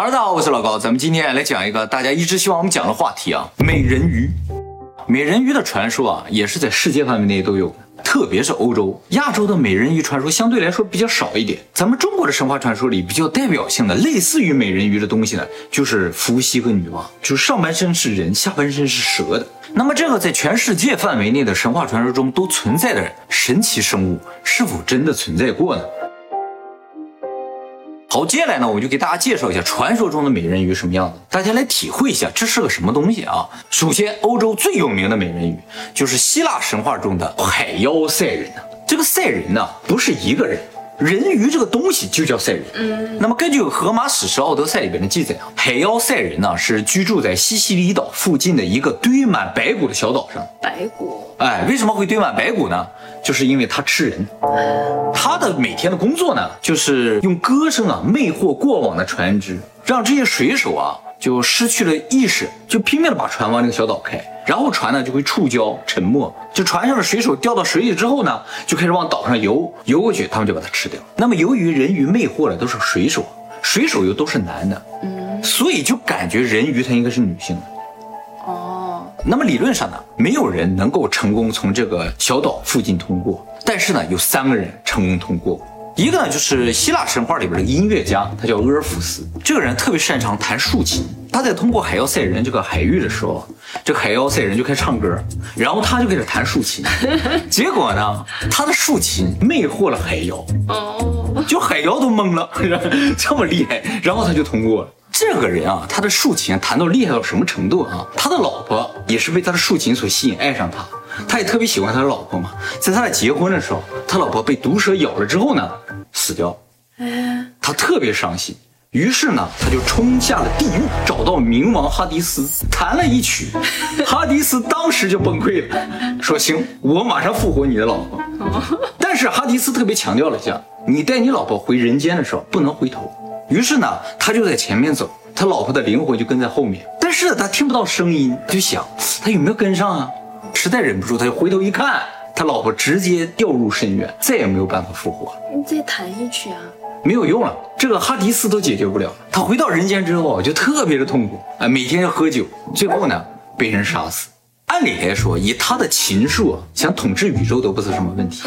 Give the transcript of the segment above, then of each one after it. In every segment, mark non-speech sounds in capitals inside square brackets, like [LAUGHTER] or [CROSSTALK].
哈喽，大家好，我是老高，咱们今天来讲一个大家一直希望我们讲的话题啊，美人鱼。美人鱼的传说啊，也是在世界范围内都有，特别是欧洲、亚洲的美人鱼传说相对来说比较少一点。咱们中国的神话传说里比较代表性的，类似于美人鱼的东西呢，就是伏羲和女娲，就是上半身是人，下半身是蛇的。那么这个在全世界范围内的神话传说中都存在的神奇生物，是否真的存在过呢？好，接下来呢，我就给大家介绍一下传说中的美人鱼什么样子，大家来体会一下这是个什么东西啊。首先，欧洲最有名的美人鱼就是希腊神话中的海妖赛人这个赛人呢，不是一个人。人鱼这个东西就叫赛人。嗯，那么根据荷马史诗《奥德赛》里边的记载啊，海妖赛人呢是居住在西西里岛附近的一个堆满白骨的小岛上。白骨？哎，为什么会堆满白骨呢？就是因为他吃人。他的每天的工作呢，就是用歌声啊魅惑过往的船只，让这些水手啊就失去了意识，就拼命的把船往那个小岛开。然后船呢就会触礁沉没，就船上的水手掉到水里之后呢，就开始往岛上游，游过去他们就把它吃掉。那么由于人鱼魅惑的都是水手，水手又都是男的，嗯，所以就感觉人鱼它应该是女性的。哦，那么理论上呢，没有人能够成功从这个小岛附近通过，但是呢，有三个人成功通过。一个呢，就是希腊神话里边的音乐家，他叫阿尔弗斯。这个人特别擅长弹竖琴。他在通过海妖赛人这个海域的时候，这个海妖赛人就开始唱歌，然后他就开始弹竖琴。[LAUGHS] 结果呢，他的竖琴魅惑了海妖，哦，就海妖都懵了，[LAUGHS] 这么厉害，然后他就通过了。这个人啊，他的竖琴弹到厉害到什么程度啊？他的老婆也是被他的竖琴所吸引，爱上他。他也特别喜欢他的老婆嘛，在他俩结婚的时候，他老婆被毒蛇咬了之后呢，死掉，他特别伤心，于是呢，他就冲下了地狱，找到冥王哈迪斯，弹了一曲，[LAUGHS] 哈迪斯当时就崩溃了，说行，我马上复活你的老婆，但是哈迪斯特别强调了一下，你带你老婆回人间的时候不能回头，于是呢，他就在前面走，他老婆的灵魂就跟在后面，但是他听不到声音，就想他有没有跟上啊？实在忍不住，他就回头一看，他老婆直接掉入深渊，再也没有办法复活。你再弹一曲啊，没有用了，这个哈迪斯都解决不了。他回到人间之后就特别的痛苦啊，每天要喝酒，最后呢被人杀死。按理来说，以他的琴术，想统治宇宙都不是什么问题，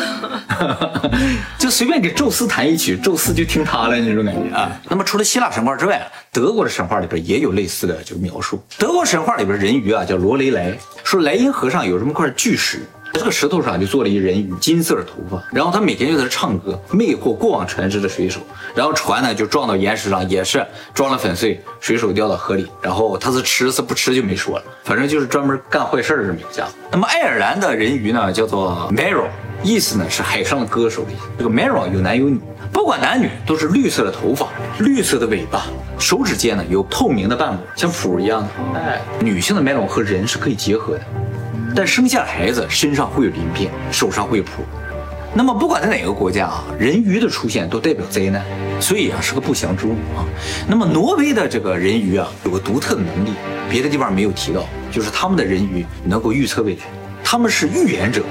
[LAUGHS] 就随便给宙斯弹一曲，宙斯就听他了那种感觉啊。那么除了希腊神话之外，德国的神话里边也有类似的就描述。德国神话里边人鱼啊叫罗雷莱，说莱茵河上有这么块巨石。这个石头上就做了一人鱼，金色的头发，然后他每天就在这唱歌，魅惑过往船只的水手，然后船呢就撞到岩石上，也是撞了粉碎，水手掉到河里，然后他是吃是不吃就没说了，反正就是专门干坏事的这么一家。那么爱尔兰的人鱼呢叫做 Mero，意思呢是海上的歌手的意思。这个 Mero 有男有女，不管男女都是绿色的头发，绿色的尾巴，手指间呢有透明的瓣膜，像蹼一样的。哎，女性的 Mero 和人是可以结合的。但生下孩子身上会有鳞片，手上会有蹼。那么不管在哪个国家啊，人鱼的出现都代表灾难，所以啊是个不祥之物啊。那么挪威的这个人鱼啊有个独特的能力，别的地方没有提到，就是他们的人鱼能够预测未来，他们是预言者。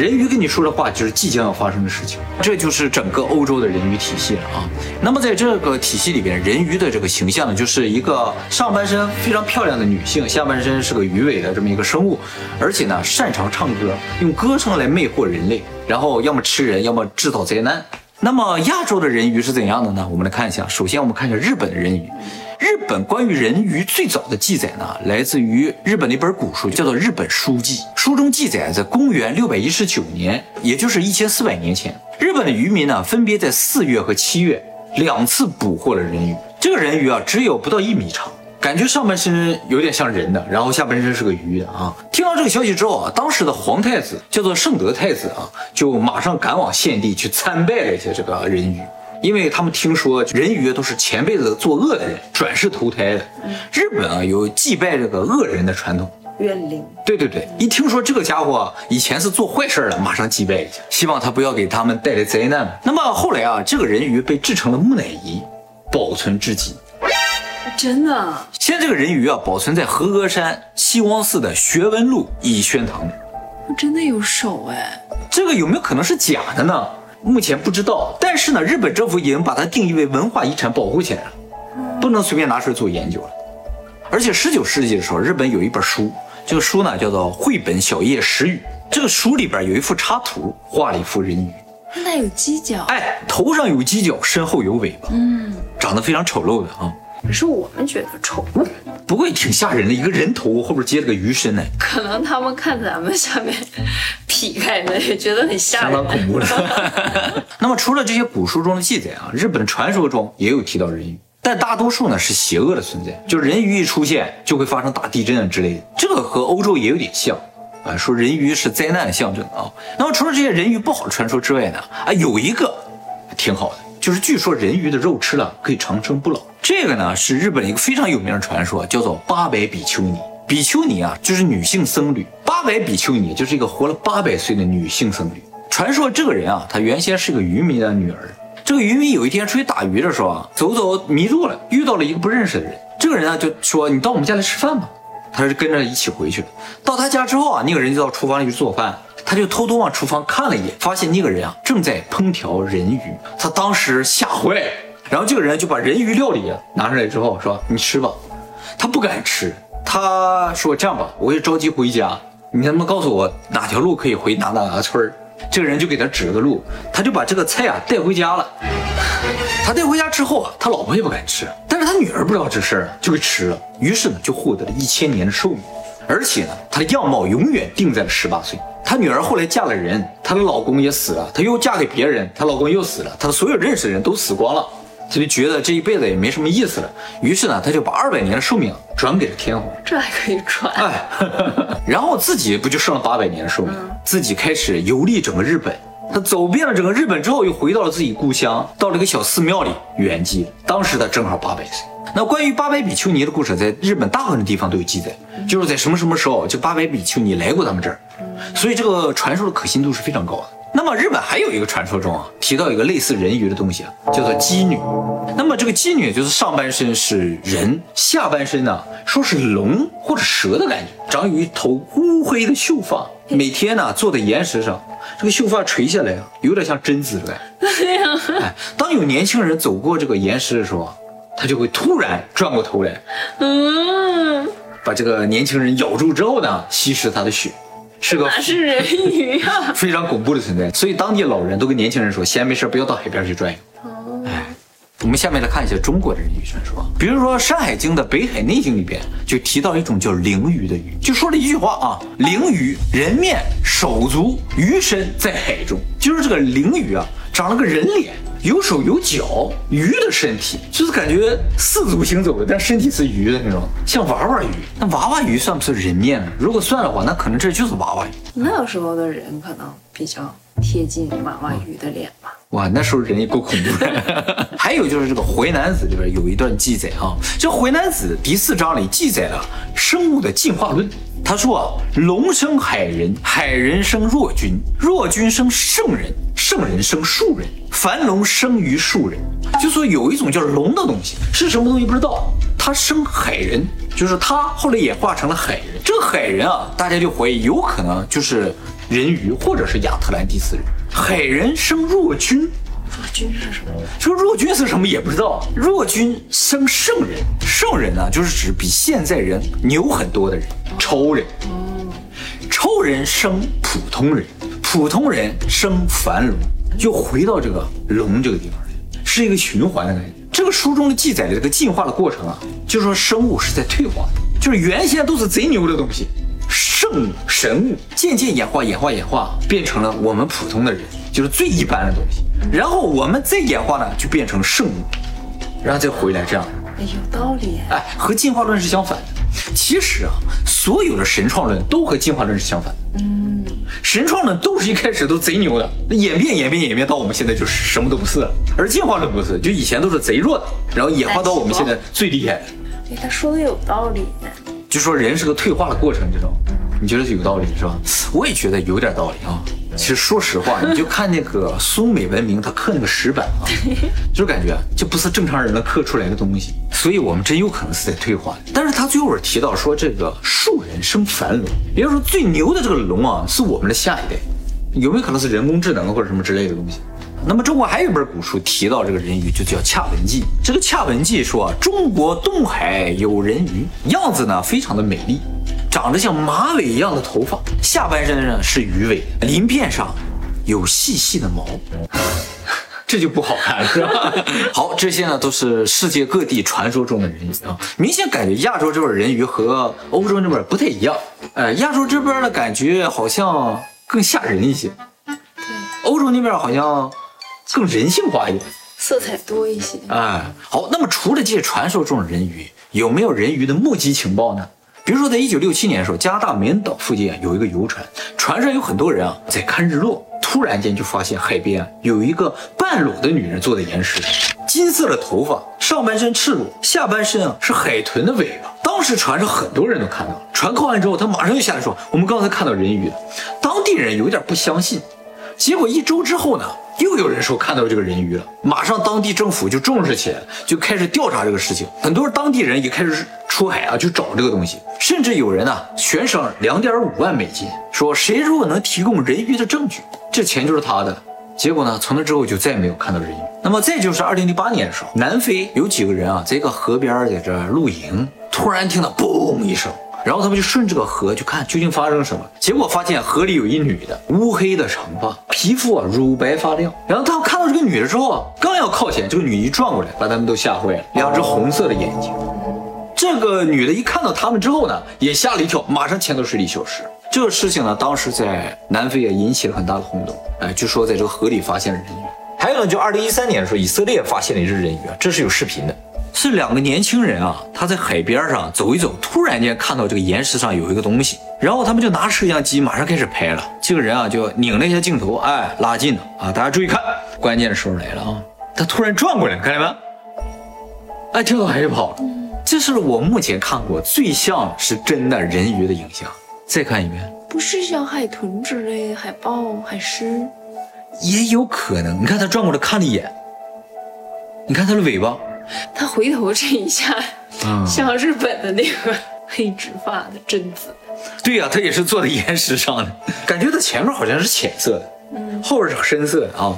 人鱼跟你说的话就是即将要发生的事情，这就是整个欧洲的人鱼体系了啊。那么在这个体系里边，人鱼的这个形象呢，就是一个上半身非常漂亮的女性，下半身是个鱼尾的这么一个生物，而且呢擅长唱歌，用歌声来魅惑人类，然后要么吃人，要么制造灾难。那么亚洲的人鱼是怎样的呢？我们来看一下，首先我们看一下日本的人鱼。日本关于人鱼最早的记载呢，来自于日本的一本古书，叫做《日本书记》。书中记载，在公元六百一十九年，也就是一千四百年前，日本的渔民呢，分别在四月和七月两次捕获了人鱼。这个人鱼啊，只有不到一米长，感觉上半身有点像人的，然后下半身是个鱼的啊。听到这个消息之后啊，当时的皇太子叫做圣德太子啊，就马上赶往献帝去参拜了一下这个人鱼。因为他们听说人鱼都是前辈子作恶的人转世投胎的，日本啊有祭拜这个恶人的传统，怨灵。对对对，一听说这个家伙以前是做坏事的，马上祭拜一下，希望他不要给他们带来灾难。那么后来啊，这个人鱼被制成了木乃伊，保存至今。真的？现在这个人鱼啊，保存在和歌山西光寺的学文路乙宣堂里。真的有手哎？这个有没有可能是假的呢？目前不知道，但是呢，日本政府已经把它定义为文化遗产保护起来了。不能随便拿出来做研究了。而且十九世纪的时候，日本有一本书，这个书呢叫做《绘本小叶石语》，这个书里边有一幅插图，画了一幅人鱼，那有犄角，哎，头上有犄角，身后有尾巴，嗯，长得非常丑陋的啊。可是我们觉得丑，不过也挺吓人的，一个人头后边接了个鱼身呢，可能他们看咱们下面劈开的也觉得很吓人，相当恐怖了。[LAUGHS] 那么除了这些古书中的记载啊，日本传说中也有提到人鱼，但大多数呢是邪恶的存在，就人鱼一出现就会发生大地震啊之类的，这个和欧洲也有点像。啊，说人鱼是灾难的象征啊。那么除了这些人鱼不好的传说之外呢，啊，有一个挺好的，就是据说人鱼的肉吃了可以长生不老。这个呢是日本一个非常有名的传说，叫做八百比丘尼。比丘尼啊，就是女性僧侣。八百比丘尼就是一个活了八百岁的女性僧侣。传说这个人啊，她原先是个渔民的女儿。这个渔民有一天出去打鱼的时候啊，走走迷路了，遇到了一个不认识的人。这个人呢就说：“你到我们家来吃饭吧。”他就跟着一起回去了。到他家之后啊，那个人就到厨房里去做饭，他就偷偷往厨房看了一眼，发现那个人啊正在烹调人鱼。他当时吓坏，然后这个人就把人鱼料理拿出来之后说：“你吃吧。”他不敢吃，他说：“这样吧，我也着急回家，你能不能告诉我哪条路可以回哪哪哪村儿？”这个人就给他指了个路，他就把这个菜啊带回家了。他带回家之后啊，他老婆也不敢吃，但是他女儿不知道这事儿，就给吃了。于是呢，就获得了一千年的寿命，而且呢，他的样貌永远定在了十八岁。她女儿后来嫁了人，她的老公也死了，她又嫁给别人，她老公又死了，她的所有认识的人都死光了，她就觉得这一辈子也没什么意思了。于是呢，她就把二百年的寿命转给了天皇。这还可以转？哎，[LAUGHS] 然后自己不就剩了八百年的寿命，自己开始游历整个日本。他走遍了整个日本之后，又回到了自己故乡，到了一个小寺庙里圆寂。当时他正好八百岁。那关于八百比丘尼的故事，在日本大部分的地方都有记载，就是在什么什么时候，这八百比丘尼来过他们这儿，所以这个传说的可信度是非常高的。那么日本还有一个传说中啊，提到一个类似人鱼的东西啊，叫做姬女。那么这个姬女就是上半身是人，下半身呢说是龙或者蛇的感觉，长有一头乌黑的秀发，每天呢坐在岩石上。这个秀发垂下来啊，有点像贞子的感觉。哎，当有年轻人走过这个岩石的时候啊，他就会突然转过头来，嗯，把这个年轻人咬住之后呢，吸食他的血，是个哪是人鱼啊？[LAUGHS] 非常恐怖的存在。所以当地老人都跟年轻人说，闲没事不要到海边去转悠。哎。我们下面来看一下中国的人鱼传说，比如说《山海经》的《北海内经》里边就提到一种叫灵鱼的鱼，就说了一句话啊：灵鱼人面手足鱼身在海中，就是这个灵鱼啊，长了个人脸，有手有脚，鱼的身体，就是感觉四足行走的，但身体是鱼的那种，像娃娃鱼。那娃娃鱼算不算人面呢？如果算的话，那可能这就是娃娃鱼。那时候的人可能比较贴近娃娃鱼的脸吧。哇，那时候人也够恐怖的。[LAUGHS] 还有就是这个《淮南子》里边有一段记载啊，这《淮南子》第四章里记载了生物的进化论。他说啊，龙生海人，海人生若君，若君生圣人，圣人生树人，凡龙生于树人。就说有一种叫龙的东西，是什么东西不知道，它生海人，就是它后来演化成了海人。这个海人啊，大家就怀疑有可能就是人鱼或者是亚特兰蒂斯人。海人生弱君，弱君是什么？这个弱君是什么也不知道。弱君生圣人，圣人呢就是指比现在人牛很多的人，超人。超人生普通人，普通人生凡龙，就回到这个龙这个地方来，是一个循环的感觉。这个书中的记载的这个进化的过程啊，就是说生物是在退化的，就是原先都是贼牛的东西。圣神物渐渐演化，演化，演化，变成了我们普通的人，就是最一般的东西。然后我们再演化呢，就变成圣物，然后再回来这样。哎，有道理。哎，和进化论是相反的。其实啊，所有的神创论都和进化论是相反的。嗯，神创论都是一开始都贼牛的，那演变演变演变到我们现在就是什么都不是了。而进化论不是，就以前都是贼弱的，然后演化到我们现在最厉害的。哎，他说的有道理。就说人是个退化的过程，这种你觉得是有道理是吧？我也觉得有点道理啊。其实说实话，你就看那个苏美文明，他刻那个石板啊，就感觉这不是正常人能刻出来的东西。所以我们真有可能是在退化。但是他最后提到说，这个树人生繁龙，也就是说最牛的这个龙啊，是我们的下一代。有没有可能是人工智能或者什么之类的东西？那么中国还有一本古书提到这个人鱼，就叫《恰文记》。这个《恰文记》说啊，中国东海有人鱼，样子呢非常的美丽，长得像马尾一样的头发，下半身呢是鱼尾，鳞片上有细细的毛。[LAUGHS] 这就不好看了，是吧？[LAUGHS] 好，这些呢都是世界各地传说中的人鱼啊，明显感觉亚洲这边人鱼和欧洲那边不太一样。呃，亚洲这边的感觉好像更吓人一些，对，欧洲那边好像更人性化一点。色彩多一些。哎，好，那么除了这些传说中的人鱼，有没有人鱼的目击情报呢？比如说，在一九六七年的时候，加拿大梅恩岛附近啊有一个游船，船上有很多人啊在看日落，突然间就发现海边啊有一个半裸的女人坐在岩石上，金色的头发，上半身赤裸，下半身啊是海豚的尾巴。当时船上很多人都看到了，船靠岸之后，他马上就下来说：“我们刚才看到人鱼了。”当地人有点不相信，结果一周之后呢，又有人说看到这个人鱼了，马上当地政府就重视起来，就开始调查这个事情。很多当地人也开始出海啊去找这个东西，甚至有人呢悬赏两点五万美金，说谁如果能提供人鱼的证据，这钱就是他的。结果呢，从那之后就再也没有看到人鱼。那么再就是二零零八年的时候，南非有几个人啊，在一个河边在这露营，突然听到嘣一声。然后他们就顺这个河去看究竟发生了什么，结果发现河里有一女的，乌黑的长发，皮肤啊乳白发亮。然后他们看到这个女的之后啊，刚要靠前，这个女一转过来，把他们都吓坏了，两只红色的眼睛。这个女的一看到他们之后呢，也吓了一跳，马上潜到水里消失。这个事情呢，当时在南非也引起了很大的轰动。哎，据说在这个河里发现了人鱼。还有呢，就二零一三年的时候，以色列发现了一只人鱼啊，这是有视频的。是两个年轻人啊，他在海边上走一走，突然间看到这个岩石上有一个东西，然后他们就拿摄像机马上开始拍了。这个人啊，就拧了一下镜头，哎，拉近了啊，大家注意看，关键的时候来了啊，他突然转过来，看见没？哎，跳到海里跑了。这是我目前看过最像是真的人鱼的影像。再看一遍，不是像海豚之类的海豹、海狮，也有可能。你看他转过来看了一眼，你看他的尾巴。他回头这一下，嗯 [LAUGHS] 像日本的那个黑直发的贞子，对呀、他也是坐在岩石上的，[LAUGHS] 感觉他前面好像是浅色的，嗯，后边是深色的啊。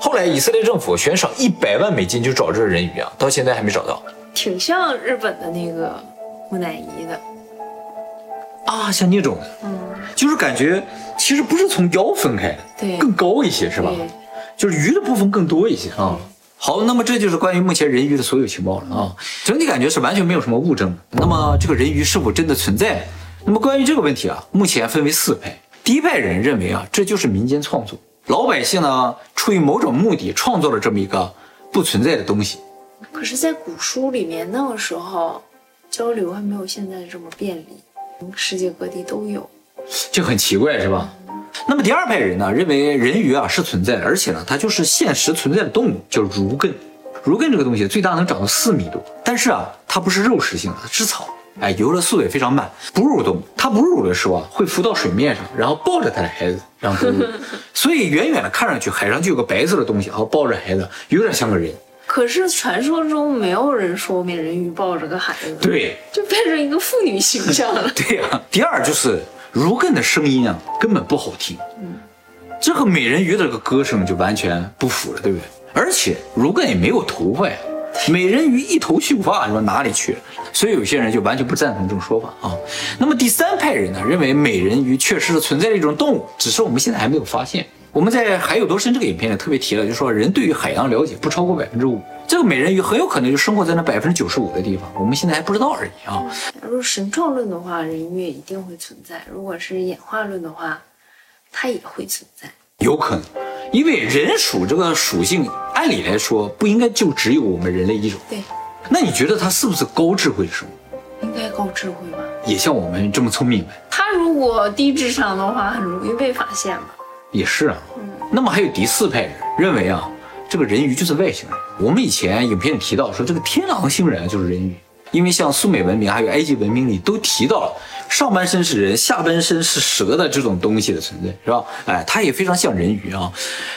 后来以色列政府悬赏一百万美金就找这个人鱼啊，到现在还没找到挺像日本的那个木乃伊的，啊，像那种，嗯，就是感觉其实不是从腰分开的，对更高一些是吧？对就是鱼的部分更多一些啊。好，那么这就是关于目前人鱼的所有情报了啊。整体感觉是完全没有什么物证。那么这个人鱼是否真的存在？那么关于这个问题啊，目前分为四派。第一派人认为啊，这就是民间创作，老百姓呢出于某种目的创作了这么一个不存在的东西。可是，在古书里面，那个时候交流还没有现在这么便利，世界各地都有。这很奇怪是吧？那么第二派人呢，认为人鱼啊是存在的，而且呢它就是现实存在的动物，叫儒艮。儒艮这个东西最大能长到四米多，但是啊它不是肉食性的，它吃草，哎游的速度也非常慢，哺乳动物。它哺乳的时候啊会浮到水面上，然后抱着它的孩子让哺乳，[LAUGHS] 所以远远的看上去海上就有个白色的东西，然后抱着孩子，有点像个人。可是传说中没有人说美人鱼抱着个孩子，，对，就变成一个妇女形象了。[LAUGHS] 对呀、第二就是如艮的声音啊，根本不好听，嗯这和美人鱼的这个歌声就完全不符了，对不对？而且如艮也没有头发呀，美人鱼一头秀发，你说哪里去了？所以有些人就完全不赞同这种说法啊。那么第三派人呢，认为美人鱼确实是存在一种动物，只是我们现在还没有发现。我们在《海有多深》这个影片里特别提了，就说人对于海洋了解不超过百分之五，这个美人鱼很有可能就生活在那百分之九十五的地方，我们现在还不知道而已啊。如果神创论的话，人鱼也一定会存在；如果是演化论的话，它也会存在。有可能，因为人属这个属性，按理来说不应该就只有我们人类一种。对，那你觉得它是不是高智慧的生物？应该高智慧吧？也像我们这么聪明呗？它如果低智商的话，很容易被发现吧？也是啊。那么还有第四派人认为啊，这个人鱼就是外星人。我们以前影片里提到说，这个天狼星人就是人鱼，因为像苏美文明还有埃及文明里都提到了上半身是人，下半身是蛇的这种东西的存在，是吧？哎，它也非常像人鱼啊。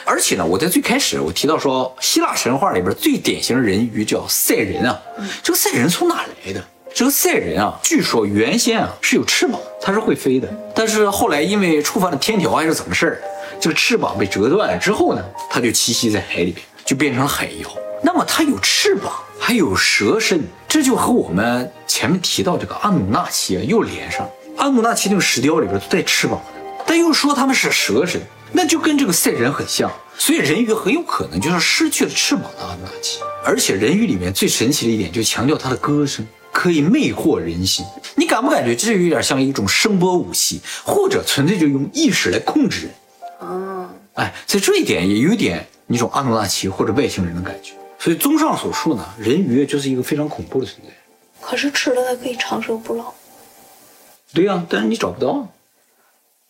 而且呢，我在最开始我提到说，希腊神话里边最典型的人鱼叫赛人啊，这个赛人从哪来的？这个赛人啊，据说原先啊是有翅膀，它是会飞的，但是后来因为触犯了天条还是怎么事儿，这个翅膀被折断了之后呢，它就栖息在海里边，就变成了海妖。那么它有翅膀，还有蛇身，这就和我们前面提到这个阿努纳奇啊又连上了。阿努纳奇那个石雕里边都带翅膀的，但又说他们是蛇身，那就跟这个赛人很像。所以人鱼很有可能就是失去了翅膀的阿努纳奇。而且人鱼里面最神奇的一点，就强调它的歌声可以魅惑人心。你感不感觉这就有点像一种声波武器，或者纯粹就用意识来控制人？哦，哎，在这一点也有点那种阿努纳奇或者外星人的感觉。所以综上所述呢，人鱼就是一个非常恐怖的存在。可是吃了它可以长生不老。对呀、但是你找不到。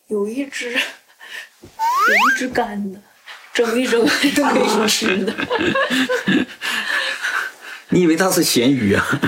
有一只，有一只干的，蒸一蒸就可以吃的。[LAUGHS] 你以为它是咸鱼啊？[LAUGHS]